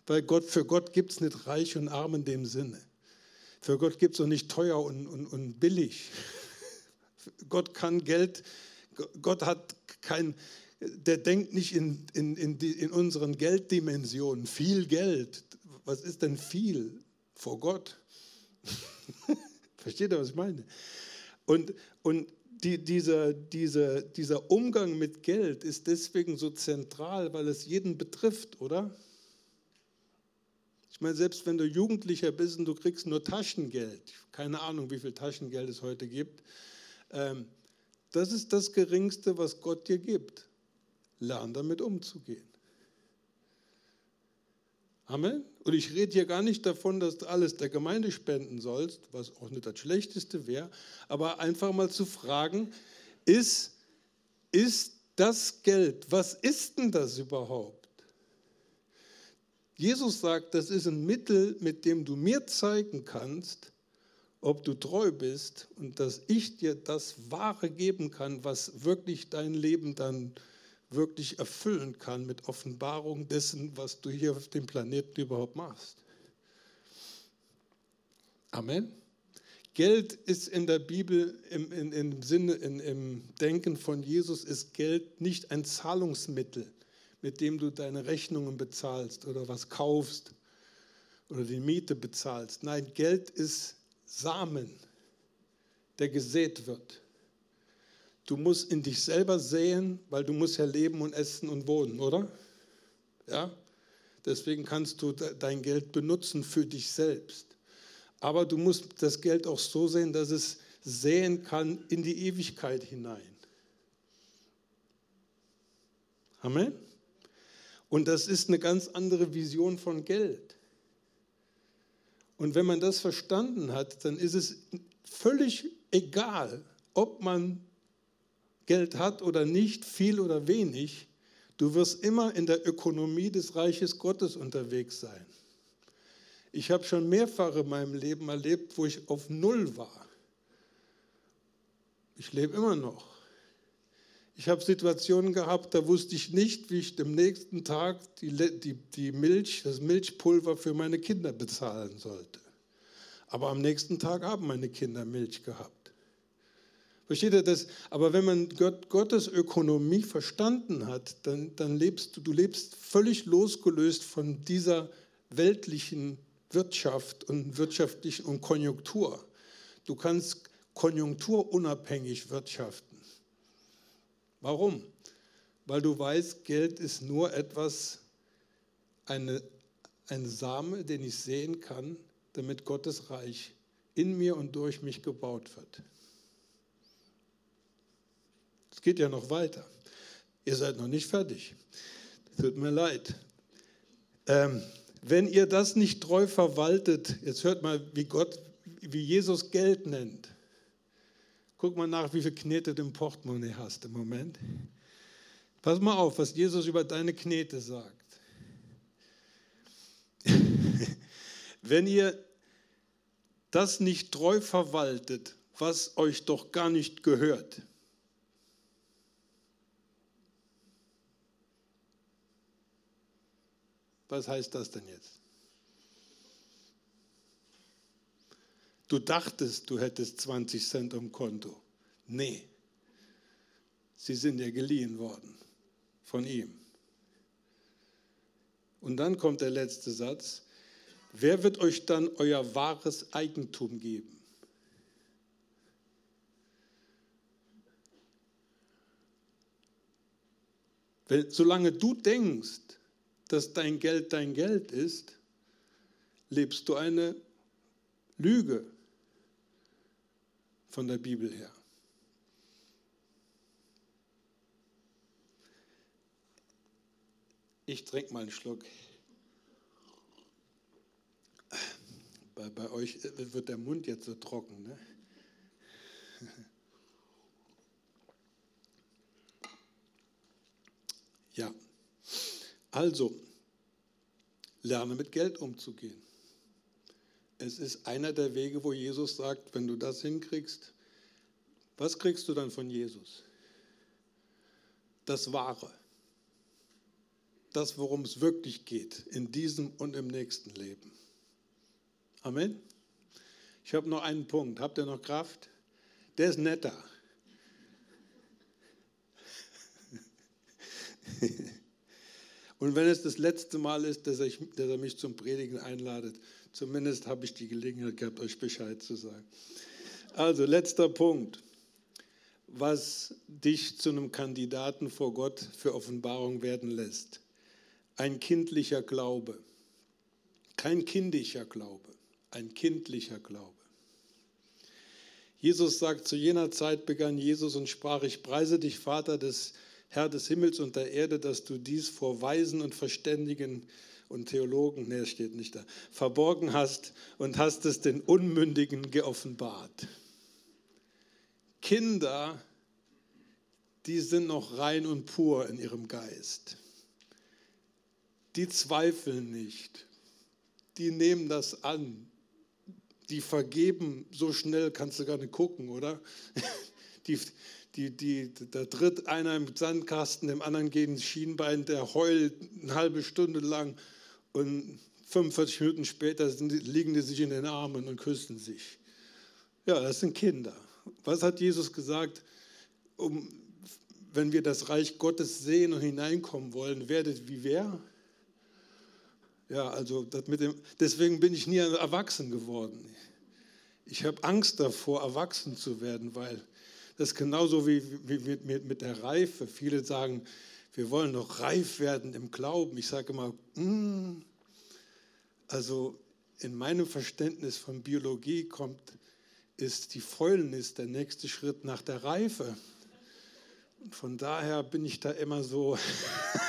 Weil Gott, für Gott gibt es nicht reich und arm in dem Sinne. Für Gott gibt es auch nicht teuer und, und, und billig. Gott kann Geld Gott hat kein, der denkt nicht in, in, in, die, in unseren Gelddimensionen. Viel Geld. Was ist denn viel vor Gott? Versteht ihr, was ich meine? Und, und die, dieser, dieser, dieser Umgang mit Geld ist deswegen so zentral, weil es jeden betrifft, oder? Ich meine, selbst wenn du Jugendlicher bist und du kriegst nur Taschengeld, keine Ahnung, wie viel Taschengeld es heute gibt, ähm, das ist das Geringste, was Gott dir gibt. Lern damit umzugehen. Amen. Und ich rede hier gar nicht davon, dass du alles der Gemeinde spenden sollst, was auch nicht das Schlechteste wäre, aber einfach mal zu fragen, ist, ist das Geld, was ist denn das überhaupt? Jesus sagt, das ist ein Mittel, mit dem du mir zeigen kannst, ob du treu bist und dass ich dir das Wahre geben kann, was wirklich dein Leben dann wirklich erfüllen kann mit Offenbarung dessen, was du hier auf dem Planeten überhaupt machst. Amen. Geld ist in der Bibel im, in, im Sinne, in, im Denken von Jesus, ist Geld nicht ein Zahlungsmittel, mit dem du deine Rechnungen bezahlst oder was kaufst oder die Miete bezahlst. Nein, Geld ist Samen, der gesät wird. Du musst in dich selber säen, weil du musst ja leben und essen und wohnen, oder? Ja? Deswegen kannst du dein Geld benutzen für dich selbst. Aber du musst das Geld auch so sehen, dass es säen kann in die Ewigkeit hinein. Amen. Und das ist eine ganz andere Vision von Geld. Und wenn man das verstanden hat, dann ist es völlig egal, ob man Geld hat oder nicht, viel oder wenig. Du wirst immer in der Ökonomie des Reiches Gottes unterwegs sein. Ich habe schon mehrfach in meinem Leben erlebt, wo ich auf Null war. Ich lebe immer noch. Ich habe Situationen gehabt, da wusste ich nicht, wie ich am nächsten Tag die, die, die Milch, das Milchpulver für meine Kinder bezahlen sollte. Aber am nächsten Tag haben meine Kinder Milch gehabt. Versteht ihr das? Aber wenn man Gott, Gottes Ökonomie verstanden hat, dann, dann lebst du, du lebst völlig losgelöst von dieser weltlichen Wirtschaft und wirtschaftlichen und Konjunktur. Du kannst konjunkturunabhängig wirtschaften. Warum? Weil du weißt, Geld ist nur etwas, eine, ein Same, den ich sehen kann, damit Gottes Reich in mir und durch mich gebaut wird. Es geht ja noch weiter. Ihr seid noch nicht fertig. Tut mir leid. Ähm, wenn ihr das nicht treu verwaltet, jetzt hört mal, wie Gott, wie Jesus Geld nennt Guck mal nach, wie viel Knete du im Portemonnaie hast im Moment. Pass mal auf, was Jesus über deine Knete sagt. Wenn ihr das nicht treu verwaltet, was euch doch gar nicht gehört, was heißt das denn jetzt? Du dachtest, du hättest 20 Cent am Konto. Nee, sie sind ja geliehen worden von ihm. Und dann kommt der letzte Satz. Wer wird euch dann euer wahres Eigentum geben? Wenn, solange du denkst, dass dein Geld dein Geld ist, lebst du eine Lüge von der Bibel her. Ich trinke mal einen Schluck. Bei, bei euch wird der Mund jetzt so trocken. Ne? Ja, also lerne mit Geld umzugehen. Es ist einer der Wege, wo Jesus sagt, wenn du das hinkriegst, was kriegst du dann von Jesus? Das Wahre. Das, worum es wirklich geht, in diesem und im nächsten Leben. Amen. Ich habe noch einen Punkt. Habt ihr noch Kraft? Der ist netter. Und wenn es das letzte Mal ist, dass, ich, dass er mich zum Predigen einladet, zumindest habe ich die Gelegenheit gehabt, euch Bescheid zu sagen. Also, letzter Punkt, was dich zu einem Kandidaten vor Gott für Offenbarung werden lässt. Ein kindlicher Glaube. Kein kindischer Glaube, ein kindlicher Glaube. Jesus sagt, zu jener Zeit begann Jesus und sprach, ich preise dich, Vater des Herr des Himmels und der Erde, dass du dies vor Weisen und Verständigen und Theologen, nee, steht nicht da, verborgen hast und hast es den Unmündigen geoffenbart. Kinder, die sind noch rein und pur in ihrem Geist. Die zweifeln nicht. Die nehmen das an. Die vergeben so schnell, kannst du gar nicht gucken, oder? Die, die, die, da tritt einer im Sandkasten, dem anderen geht ein Schienbein, der heult eine halbe Stunde lang und 45 Minuten später sind, liegen die sich in den Armen und küssen sich. Ja, das sind Kinder. Was hat Jesus gesagt? Um, wenn wir das Reich Gottes sehen und hineinkommen wollen, werdet wie wer? Ja, also dem, deswegen bin ich nie erwachsen geworden. Ich habe Angst davor, erwachsen zu werden, weil das ist genauso wie, wie mit, mit, mit der Reife. Viele sagen, wir wollen noch reif werden im Glauben. Ich sage immer, mm, also in meinem Verständnis von Biologie kommt, ist die Fäulnis der nächste Schritt nach der Reife. Und von daher bin ich da immer so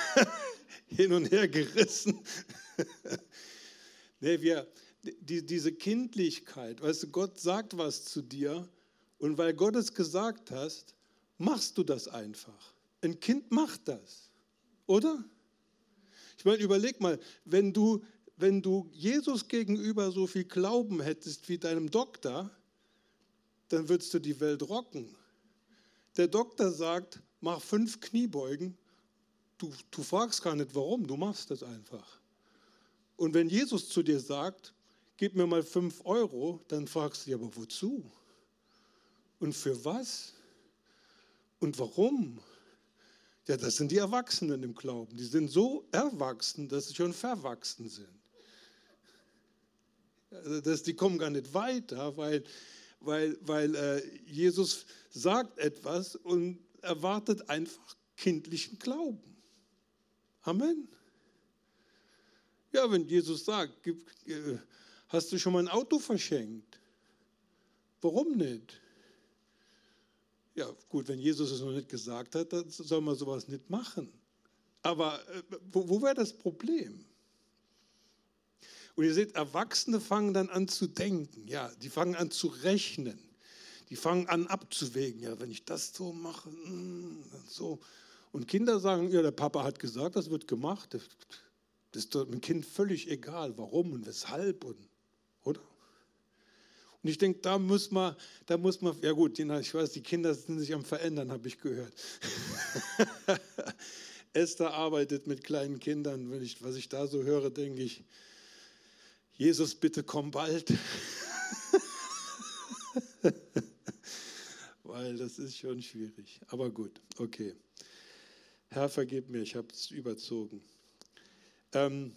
hin und her gerissen. nee, wir, die, diese Kindlichkeit, weißt du, Gott sagt was zu dir und weil Gott es gesagt hast, machst du das einfach. Ein Kind macht das, oder? Ich meine, überleg mal, wenn du, wenn du Jesus gegenüber so viel Glauben hättest wie deinem Doktor, dann würdest du die Welt rocken. Der Doktor sagt, mach fünf Kniebeugen. Du, du fragst gar nicht warum, du machst das einfach. Und wenn Jesus zu dir sagt, gib mir mal fünf Euro, dann fragst du dich, aber wozu? Und für was? Und warum? Ja, das sind die Erwachsenen im Glauben. Die sind so erwachsen, dass sie schon verwachsen sind. Also das, die kommen gar nicht weiter, weil, weil, weil äh, Jesus sagt etwas und erwartet einfach kindlichen Glauben. Amen. Ja, wenn Jesus sagt, gib, äh, hast du schon mal ein Auto verschenkt? Warum nicht? Ja, gut, wenn Jesus es noch nicht gesagt hat, dann soll man sowas nicht machen. Aber äh, wo, wo wäre das Problem? Und ihr seht, Erwachsene fangen dann an zu denken, ja, die fangen an zu rechnen. die fangen an abzuwägen. Ja, wenn ich das so mache, mm, so. Und Kinder sagen, ja, der Papa hat gesagt, das wird gemacht. Das ist dem Kind völlig egal, warum und weshalb und, oder? Und ich denke, da muss man, da muss man, ja gut, ich weiß, die Kinder sind sich am Verändern, habe ich gehört. Esther arbeitet mit kleinen Kindern. Wenn ich, was ich da so höre, denke ich, Jesus, bitte komm bald. Weil das ist schon schwierig. Aber gut, okay. Herr, vergib mir, ich habe es überzogen. Ähm,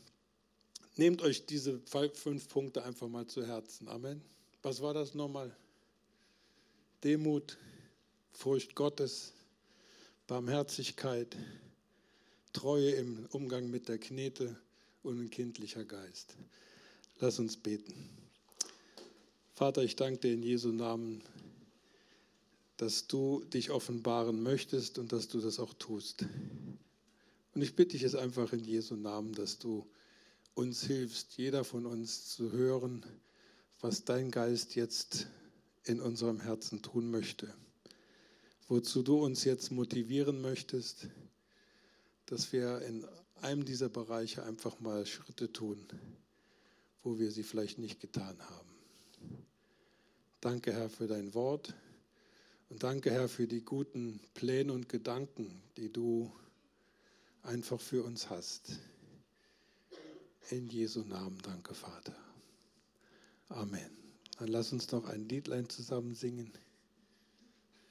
nehmt euch diese fünf Punkte einfach mal zu Herzen. Amen. Was war das nochmal? Demut, Furcht Gottes, Barmherzigkeit, Treue im Umgang mit der Knete und ein kindlicher Geist. Lass uns beten. Vater, ich danke dir in Jesu Namen, dass du dich offenbaren möchtest und dass du das auch tust. Und ich bitte dich jetzt einfach in Jesu Namen, dass du uns hilfst, jeder von uns zu hören, was dein Geist jetzt in unserem Herzen tun möchte. Wozu du uns jetzt motivieren möchtest, dass wir in einem dieser Bereiche einfach mal Schritte tun, wo wir sie vielleicht nicht getan haben. Danke, Herr, für dein Wort und danke, Herr, für die guten Pläne und Gedanken, die du einfach für uns hast. In Jesu Namen danke, Vater. Amen. Dann lass uns noch ein Liedlein zusammen singen.